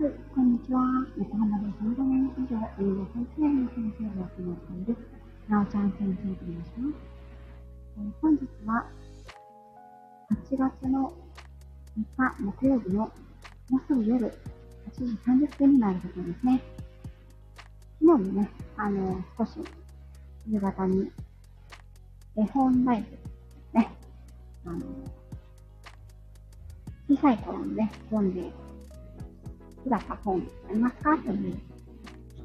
はい、こんにちは。横浜で15年以上、英語保育園の先生を行っている、なおちゃん先生と申します。えー、本日は、8月の3日木曜日のもうすぐ夜8時30分になるところですね。昨日もね、あの、少し夕方に絵本ライブね、あの、小さい頃にね、読んで好きだった本ありますかという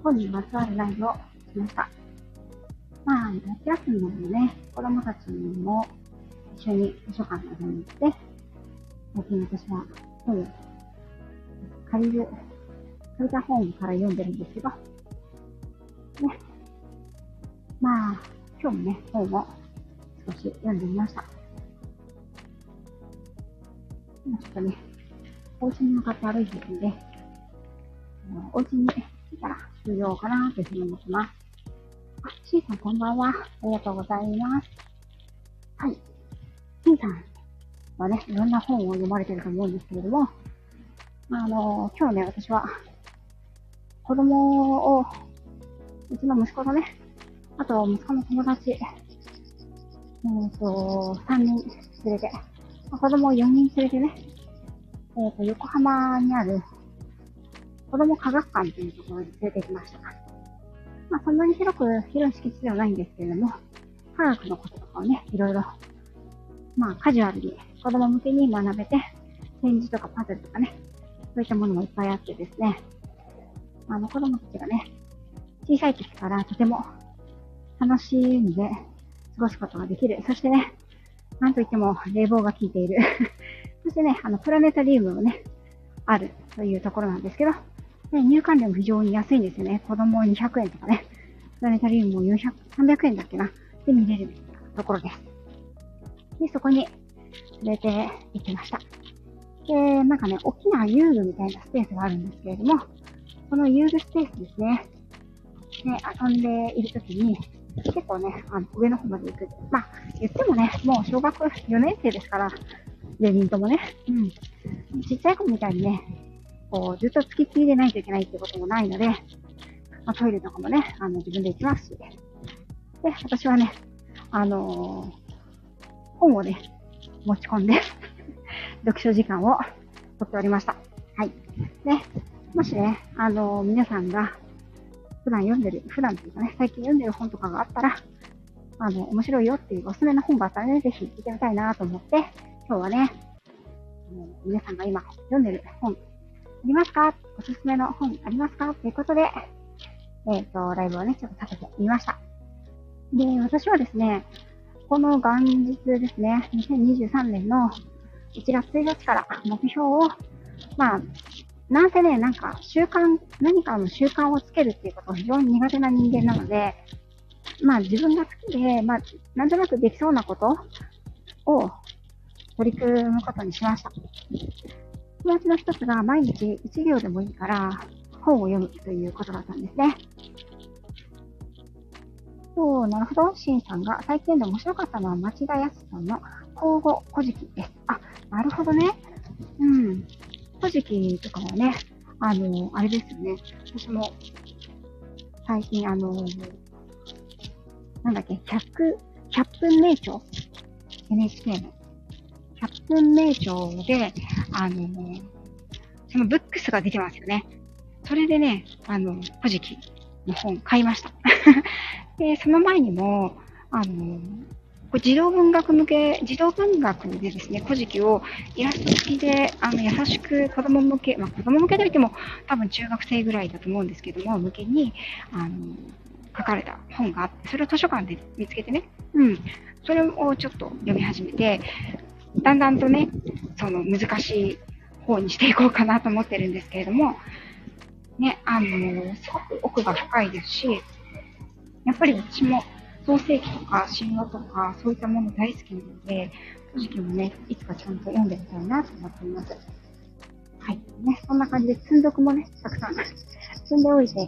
本にまつわるライブをしました。まあ、夏休みなのでね、子供たちも一緒に図書館などに行って、最近私は本を借りる、借りた本から読んでるんですけど、ね。まあ、今日もね、本を少し読んでみました。今ちょっとね、お家に向かって歩いてるので、お家に来たら終了かなというふうに思ってます。あ、シーさんこんばんは。ありがとうございます。はい。シーさんはね、いろんな本を読まれてると思うんですけれども、あの、今日ね、私は、子供を、うちの息子とね、あと息子の友達、えっ、ー、と、3人連れて、子供を4人連れてね、えっ、ー、と、横浜にある子供科学館というところに連れてきました。まあ、そんなに広く、広い敷地ではないんですけれども、科学のこととかをね、いろいろ、まあ、カジュアルに子供向けに学べて、展示とかパズルとかね、そういったものもいっぱいあってですね、あの、子供たちがね、小さい時からとても楽しんで過ごすことができる。そしてね、なんといっても冷房が効いている。そしてね、あの、プラネタリウムもね、あるというところなんですけど、ね、入館料も非常に安いんですよね。子供200円とかね。プラネタリウムも400、300円だっけな。で見れるところです。で、そこに連れて行きました。で、なんかね、大きな遊具みたいなスペースがあるんですけれども、この遊具スペースですね。ね、遊んでいるときに、結構ね、あの、上の方まで行く。まあ、言ってもね、もう小学4年生ですから、4人ともね、うん。ちっちゃい子みたいにね、こう、ずっとつきっきりでないといけないってこともないので、まあ、トイレとかもね、あの、自分で行きますし。で、私はね、あのー、本をね、持ち込んで 読書時間をとっておりました。はい。で、もしね、あのー、皆さんが普段読んでる、普段っていうかね、最近読んでる本とかがあったら、あの、面白いよっていうおすすめの本があったらね、ぜひ聞いてみたいなと思って、今日はね、皆さんが今読んでる本りますか？おすすめの本ありますか？ということで、えっ、ー、と、ライブをね、ちょっとさせてみました。で、私はですね、この元日ですね、2023年の1月1日から目標を、まあ、なんせね、なんか習慣、何かの習慣をつけるっていうことが非常に苦手な人間なので、まあ自分が好きで、まあ、なんとなくできそうなことを取り組むことにしました。そのうちの一つが毎日1行でもいいから本を読むということだったんですね。そう、なるほど。シンさんが最近で面白かったのは町田康さんの交互古事記です。あ、なるほどね。うん。古事記とかはね、あの、あれですよね。私も最近あの、なんだっけ、100、100分名著 ?NHK の。100分名著で、あの、そのブックスが出てますよね。それでね、あの、古事記の本買いました。で、その前にも、あの、これ児童文学向け、児童文学でですね、古事記をイラスト付きで、あの、優しく子供向け、まあ、子供向けといっても、多分中学生ぐらいだと思うんですけども、向けに、あの、書かれた本があって、それを図書館で見つけてね、うん、それをちょっと読み始めて、だんだんとね、その難しい方にしていこうかなと思ってるんですけれども、ね、あの、すごく奥が深いですし、やっぱり私も創世記とか神話とかそういったもの大好きなので、正直もね、いつかちゃんと読んでみたいなと思っています。はい。ね、そんな感じで積んどくもね、たくさん積んでおいて、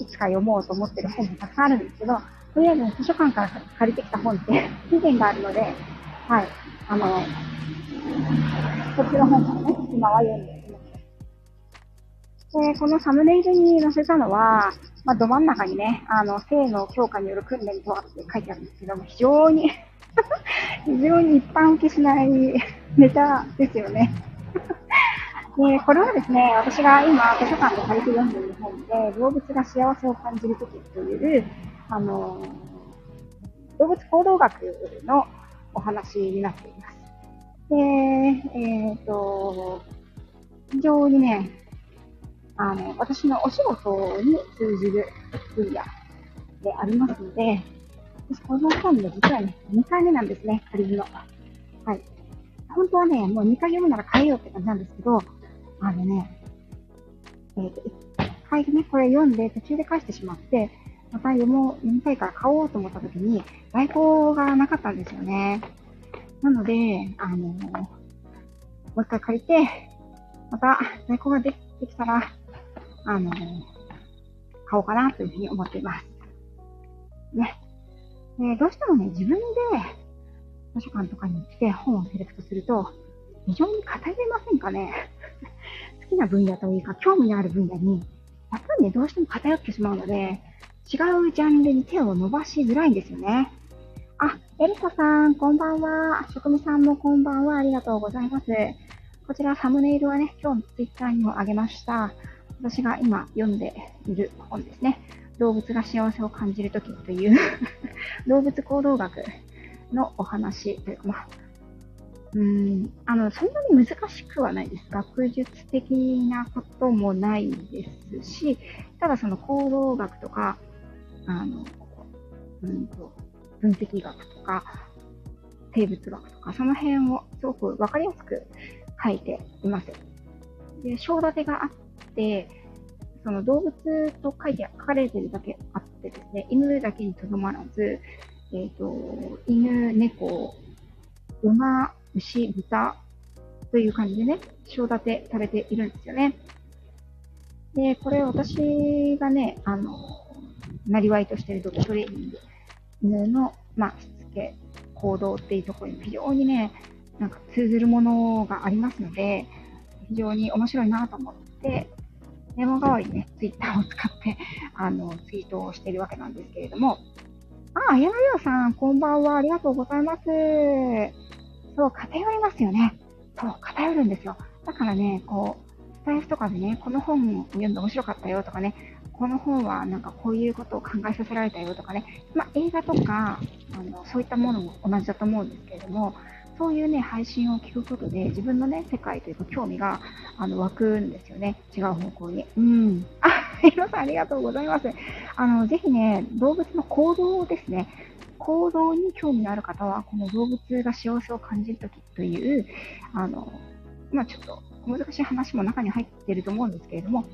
いつか読もうと思ってる本もたくさんあるんですけど、とりあえず図書館から借りてきた本って 期限があるので、はい。あの、こっちの本からね、今は読んでいます。で、このサムネイルに載せたのは、まあ、ど真ん中にね、あの、性の強化による訓練とはって書いてあるんですけども、非常に 非常に一般受けしないネタですよね。で、これはですね、私が今図書館で借りて読んでいる本で、動物が幸せを感じるときという、あの、動物行動学のお話になっています。で、えっ、ー、と、非常にね、あの、私のお仕事に通じる分野でありますので、私この本で実はね、2回目なんですね、借りるの。はい。本当はね、もう2回読むなら変えようって感じなんですけど、あのね、えっ、ー、と、一回ね、これ読んで途中で返してしまって、また読もう、読みたいから買おうと思った時に、在庫がなかったんですよね。なので、あの、もう一回借りて、また在庫ができたら、あの、買おうかなというふうに思っています。ね。えどうしてもね、自分で図書館とかに行って本をセレクトすると、非常に偏りませんかね 好きな分野というか、興味のある分野に、やっぱりね、どうしても偏ってしまうので、違うジャンルに手を伸ばしづらいんですよね。あ、エリサさん、こんばんは。職味さんもこんばんは。ありがとうございます。こちらサムネイルはね、今日のツイッターにもあげました。私が今読んでいる本ですね。動物が幸せを感じるときという 動物行動学のお話というか、まあ、うん、あの、そんなに難しくはないです。学術的なこともないですし、ただその行動学とか、あの、うんと、分析学とか、生物学とか、その辺をすごくわかりやすく書いています。で、章立てがあって、その動物と書いて書かれてるだけあってですね、犬だけにとどまらず、えっ、ー、と、犬、猫、馬、牛、豚という感じでね、章立てされているんですよね。で、これ私がね、あの、なりわいとしているドッグトレーニング、犬の、まあ、しつけ、行動っていうところに非常にね、なんか通ずるものがありますので、非常に面白いなと思って、メモ代わりにね、ツイッターを使って、あの、ツイートをしているわけなんですけれども、あ、柳川さん、こんばんは。ありがとうございます。そう、偏りますよね。そう、偏るんですよ。だからね、こう、スタイフとかでね、この本を読んで面白かったよとかね、この本はなんかこういうことを考えさせられたよとかね、まあ、映画とか、あの、そういったものも同じだと思うんですけれども、そういうね、配信を聞くことで、自分のね、世界というか興味が、あの、湧くんですよね。違う方向に。うん。あ、ヒロさんありがとうございます。あの、ぜひね、動物の行動ですね。行動に興味のある方は、この動物が幸せを感じるときという、あの、まあちょっと難しい話も中に入っていると思うんですけれども、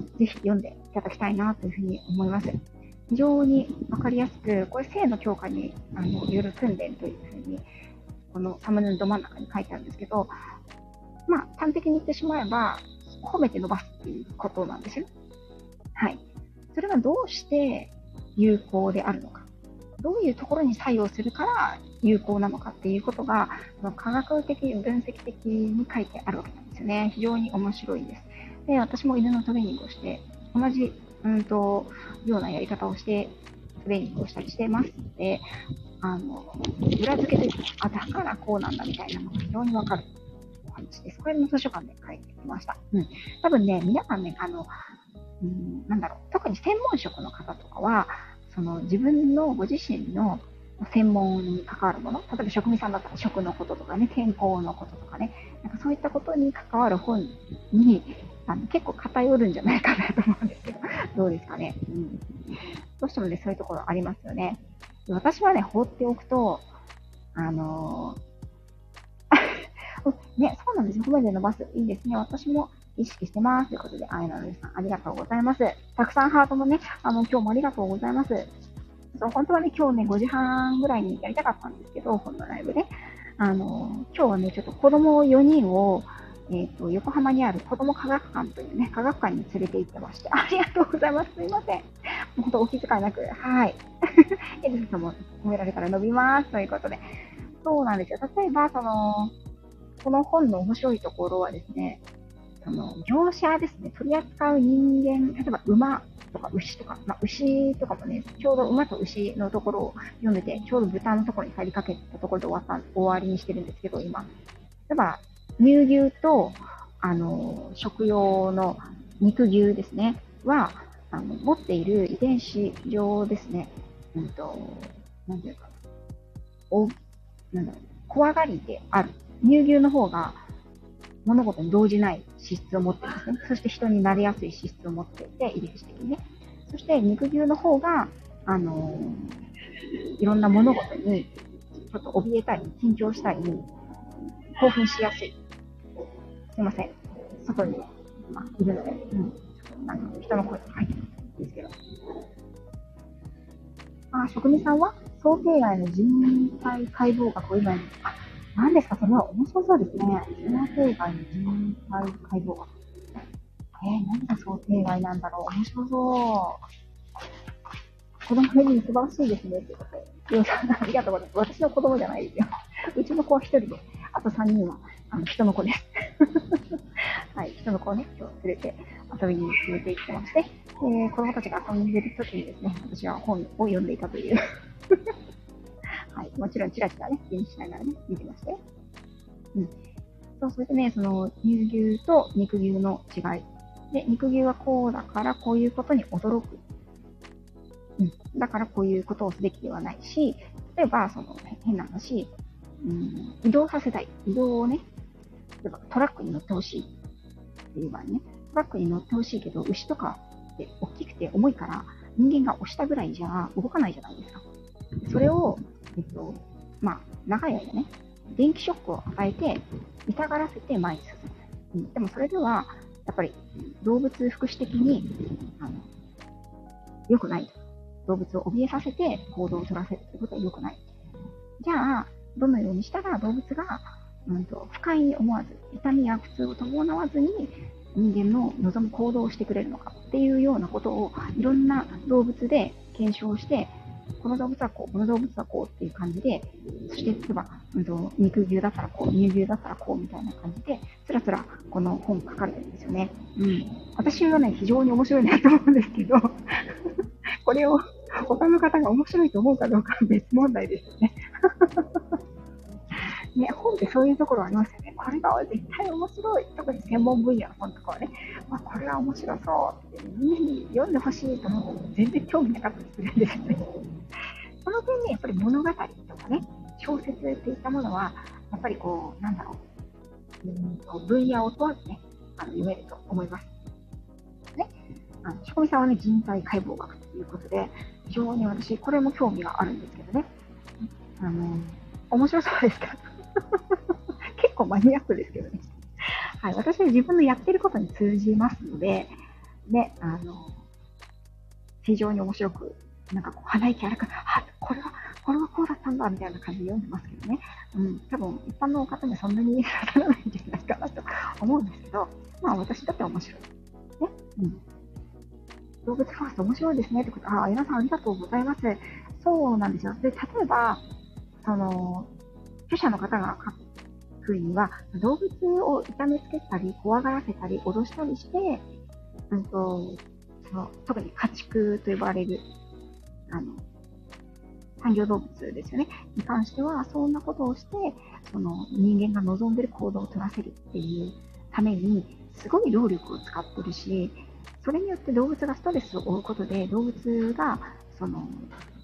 ぜひ読んでいただきたいなというふうに思います。非常にわかりやすく、これ性の強化にあのよる訓練というふうに、このサムネのど真ん中に書いてあるんですけど、まあ端的に言ってしまえば、褒めて伸ばすっていうことなんですよ。はい。それがどうして有効であるのか。どういうところに作用するから有効なのかっていうことが、科学的、分析的に書いてあるわけなんですよね。非常に面白いです。で、私も犬のトレーニングをして、同じ、うんと、ようなやり方をして、トレーニングをしたりしてますので、あの、裏付けで、あ、だからこうなんだみたいなのが非常にわかるお話です。これも図書館で書いてきました。うん。多分ね、皆さんね、あの、うん、なんだろう、特に専門職の方とかは、その自分のご自身の専門に関わるもの、例えば職人さんだったら食のこととかね、健康のこととかね、なんかそういったことに関わる本にあの結構偏るんじゃないかなと思うんですけど、どうですかね。うん、どうしてもね、そういうところありますよね。私はね、放っておくと、あのー、ね、そうなんですよ。褒めて伸ばす。いいですね。私も意識してます。ということで、あいなのさん、ありがとうございます。たくさんハートもね、あの、今日もありがとうございます。そう、本当はね、今日ね、5時半ぐらいにやりたかったんですけど、このライブで。あの、今日はね、ちょっと子供4人を、え、ー、と、横浜にある子供科学館というね、科学館に連れて行ってまして、ありがとうございます。すいません。本当お気遣いなく、はい。エルスさんも褒められたら伸びます。ということで。そうなんですよ。例えば、その、この本の面白いところはですね、その、業者ですね、取り扱う人間、例えば馬とか牛とか、まあ、牛とかもね、ちょうど馬と牛のところを読んでて、ちょうど豚のところに入りかけたところで終わった終わりにしてるんですけど、今。例えば、乳牛と、あの、食用の肉牛ですね、は、あの持っている遺伝子上ですね、うんと、なんていうか、お、なんだろう、怖がりである。乳牛の方が物事に動じない資質を持ってるんですね。そして人になりやすい資質を持っていて、遺伝子的にね。そして肉牛の方が、あの、いろんな物事にちょっと怯えたり、緊張したり、興奮しやすい。すいません。外に、まあ、いるので、うん。なんか人の声が入ってるんですけど。あ、職人さんは？想定外の人体解剖学を今やる。あ、何ですか？それは面白そうですね。想定外の人体解剖学。えー、何が想定外なんだろう？面白そう。子供の意味素晴らしいですね。ってことで。ありがとうございます。私の子供じゃないですよ。うちの子は一人で、あと三人は、あの、人の子です。はい、人の子をね、今日連れて遊びに連れて行ってまして、えー、子供たちが遊んでる時にですね、私は本を読んでいたという はい。もちろん、チラチラね、気にしながらね、見てましたよ。うん。そう、それでね、その、乳牛と肉牛の違い。で、肉牛はこうだからこういうことに驚く。うん。だからこういうことをすべきではないし、例えば、その、変な話、うん、移動させたい。移動をね、例えばトラックに乗ってほしいっていう場合ね、トラックに乗ってほしいけど、牛とかって大きくて重いから、人間が押したぐらいじゃ動かないじゃないですか。それをえっと、まあ、長い間ね、電気ショックを与えて、痛がらせて前に進む。うん、でもそれでは、やっぱり動物福祉的に、あの、良くない。動物を怯えさせて行動を取らせるということは良くない。じゃあ、どのようにしたら動物が、うんと、不快に思わず、痛みや苦痛を伴わずに人間の望む行動をしてくれるのかっていうようなことをいろんな動物で検証してこの動物はこう、この動物はこうっていう感じで、そして例えば、うんと、肉牛だったらこう、乳牛だったらこうみたいな感じで、つらつらこの本書かれてるんですよね。うん。私はね、非常に面白いなと思うんですけど、これを他の方が面白いと思うかどうかは別問題ですよね。ね、本ってそういうところありますよね。これが絶対面白い。特に専門分野の本とかはね、まあ、これは面白そうってみんなに読んでほしいと思っても全然興味なかったりするんですよね。その点ね、やっぱり物語とかね、小説っていったものは、やっぱりこう、なんだろう、うん分野を問わずね、あの読めると思います。ね。あの、仕込みさんはね、人体解剖学ということで、非常に私、これも興味があるんですけどね。あの、面白そうですか？結構マニアックですけどね。はい。私は自分のやってることに通じますので、ね、あの、非常に面白く、なんかこう、鼻息荒く、あ、これは、これはこうだったんだ、みたいな感じで読んでますけどね。うん、多分、一般の方にはそんなに刺さらないんじゃないかなと思うんですけど、まあ私だって面白い。ね。うん。動物ファースト面白いですねってこと、あ、皆さんありがとうございます。そうなんですよ。で、例えば、その、著者の方が書くには、動物を痛めつけたり、怖がらせたり、脅したりして、うんと、その特に家畜と呼ばれる、あの、産業動物ですよね。に関しては、そんなことをして、その人間が望んでる行動を取らせるっていうために、すごい労力を使ってるし、それによって動物がストレスを負うことで、動物が、その、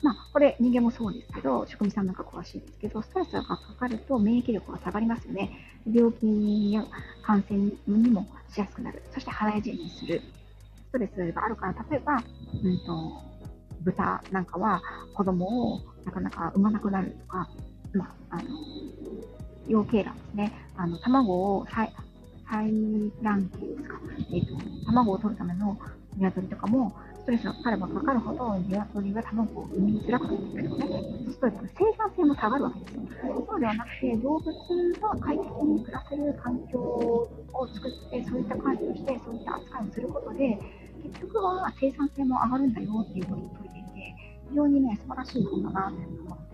まあ、これ人間もそうですけど、職人さんなんか詳しいですけど、ストレスがかかると免疫力が下がりますよね。病気や感染にもしやすくなる。そして腹いじにする。ストレスがあるから、例えば、うんと、豚なんかは子供をなかなか産まなくなるとか、まあ、あの、養鶏卵ですね。あの、卵を採卵期ですか？えっ、ー、と、卵を取るための鶏とかも、トレスがかかればかかるほど、鶏が卵を産みづらくなってくるのね。そうする。と生産性も下がるわけですよ。そうではなくて、動物が快適に暮らせる環境を作って、そういった管理をして、そういった扱いをする。ことで、結局は生産性も上がるんだよっていうことを説いていて、非常にね、素晴らしい本だなって思って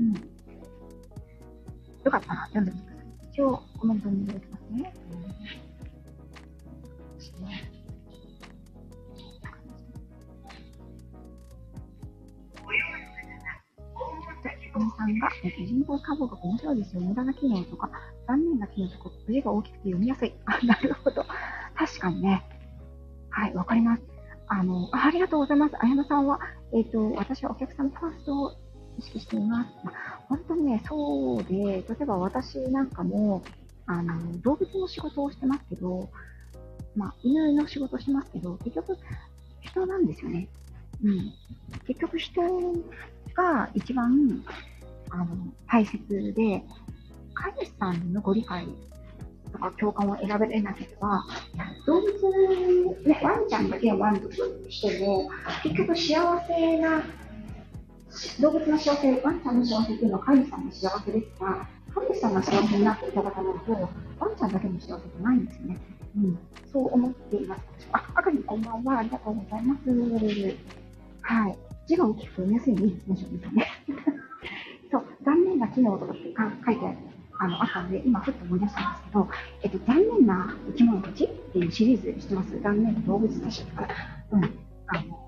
うん。よかったら読んでみてください。一応コメントに入れてますね。さんが、えっと、人工化合学面白いですよ。無駄な機能とか、残念な機能とか、字が大きくて読みやすい。あ、なるほど。確かにね。はい、わかります。あの、あありがとうございます。あやなさんは、えっ、ーと、私はお客様ファーストを意識しています。まあ本当にね、そうで、例えば私なんかも、あの、動物の仕事をしてますけど、まあ、犬の仕事をしてますけど、結局、人なんですよね。うん。結局、人が一番、あの、大切で、飼い主さんのご理解とか共感を選べれなければ、動物、ね、ワンちゃんだけを満足しても、結局幸せな、動物の幸せ、ワンちゃんの幸せっていうのは飼い主さんの幸せですが、飼い主さんが幸せになっていただかないと、ワンちゃんだけの幸せじゃないんですよね。うん、そう思っています。あ、あかりんこんばんは。ありがとうございます。はい。字が大きく読みやすいのいいですね、正直ね。そう、残念な機能とかってか書いてあのあったので、今ふっと思い出したんですけど、えっと、残念な生き物たちっていうシリーズしてます。残念な動物たちとか。うん。あの、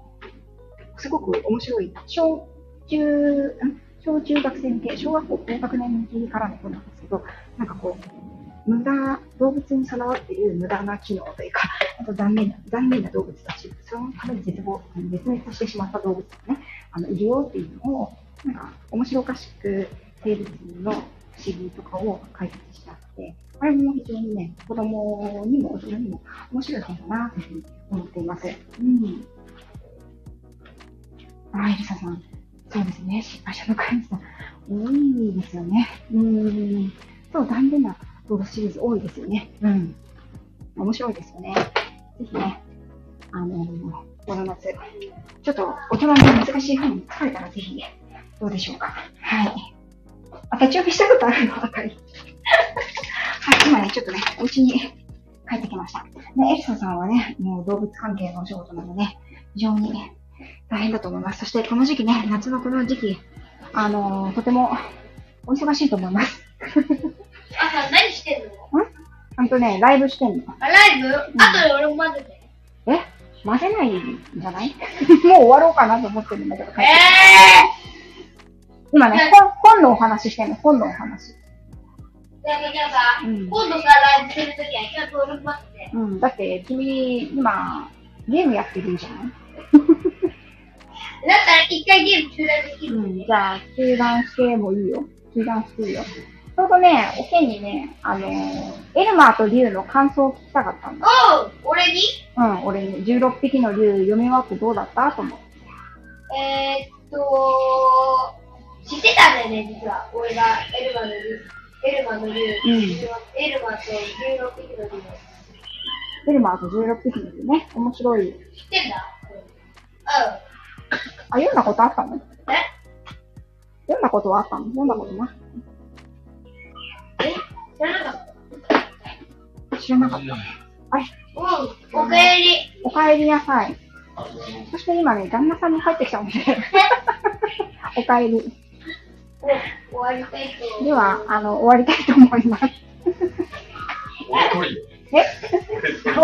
すごく面白い。小中、小中学生向け、小学校高学年向けからの本なんですけど、なんかこう、無駄、動物に備わっている無駄な機能というか、あと残念な、残念な動物たち、そのために絶望、絶滅してしまった動物がね、あの、いるよっていうのを、なんか、面白おかしく、生物の不思議とかを解説してあって、あれも非常にね、子供にも大人にも面白い本だなというふうに思っています。うん。あ、エリサさん。そうですね。失敗者の飼い主さん。多いですよね。うん。そう、残念な動物シリーズ多いですよね。うん。面白いですよね。ぜひね、あのこの夏、ちょっと大人の難しい本に疲れたらぜひ、どうでしょうか。はい。あ、立ち読みしたことあるの？あかり。はい、今ね、ちょっとね、お家に帰ってきました。ね、エリサさんはね、もう動物関係のお仕事なのでね、非常に大変だと思います。そしてこの時期ね、夏のこの時期、あのーとてもお忙しいと思います。朝何してんの？ほん？とね、ライブしてんの。あ、ライブ、後で俺も混ぜて。え？混ぜないんじゃない？もう終わろうかなと思ってるんだけど、帰えって今ね、本本のお話してんの、本のお話。ー、じゃあ、じゃあさ、うん今度さ、ライブするときはちゃんと俺も待ってて。うん、だって君、今、ゲームやってるじゃん。だったら一回ゲーム中断できる。うん、じゃあ、中断してもいいよ。中断していいよ。ちょうどね、おけんにね、あのーエルマーとリュウの感想を聞きたかったんだ。おう俺に？うん、俺に16匹の竜読み終わってどうだった？と思う。えー、っと知ってたんだよね、実は。俺がエルマの竜、エルマの竜、んエルマと16匹の竜。エルマーと16匹の竜ね、面白い。知ってんだ？あ、読んだことあったの？うん。え？読んだことはあったの？読んだことなえ知らなかった知らなかった。はい、うん、おかえり。お帰りなさい。そして今ね、旦那さんに入ってきたので、お帰り。お終わりたいと。では、あの、終わりたいと思います。え？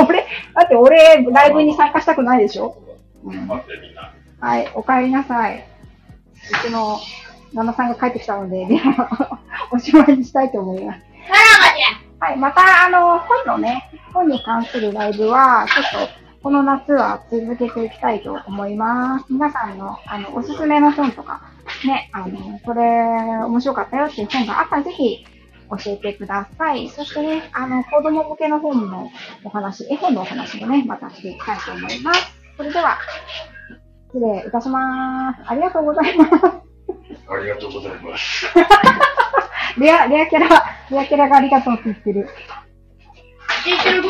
俺、だって俺、ライブに参加したくないでしょ、うん、待ってみんな。はい、お帰りなさい。うちの旦那さんが帰ってきたので、では、おしまいにしたいと思います。はい、また、あの、本のね、本に関するライブは、ちょっと、この夏は続けていきたいと思います。皆さんの、あの、おすすめの本とか、ね、あの、これ、面白かったよっていう本があったら、ぜひ、教えてください。そしてね、あの、子供向けの本のお話、絵本のお話もね、またしていきたいと思います。それでは、失礼いたします。ありがとうございます。ありがとうございます。レア、レアキャラ、レアキャラがありがとうって言ってる。知ってる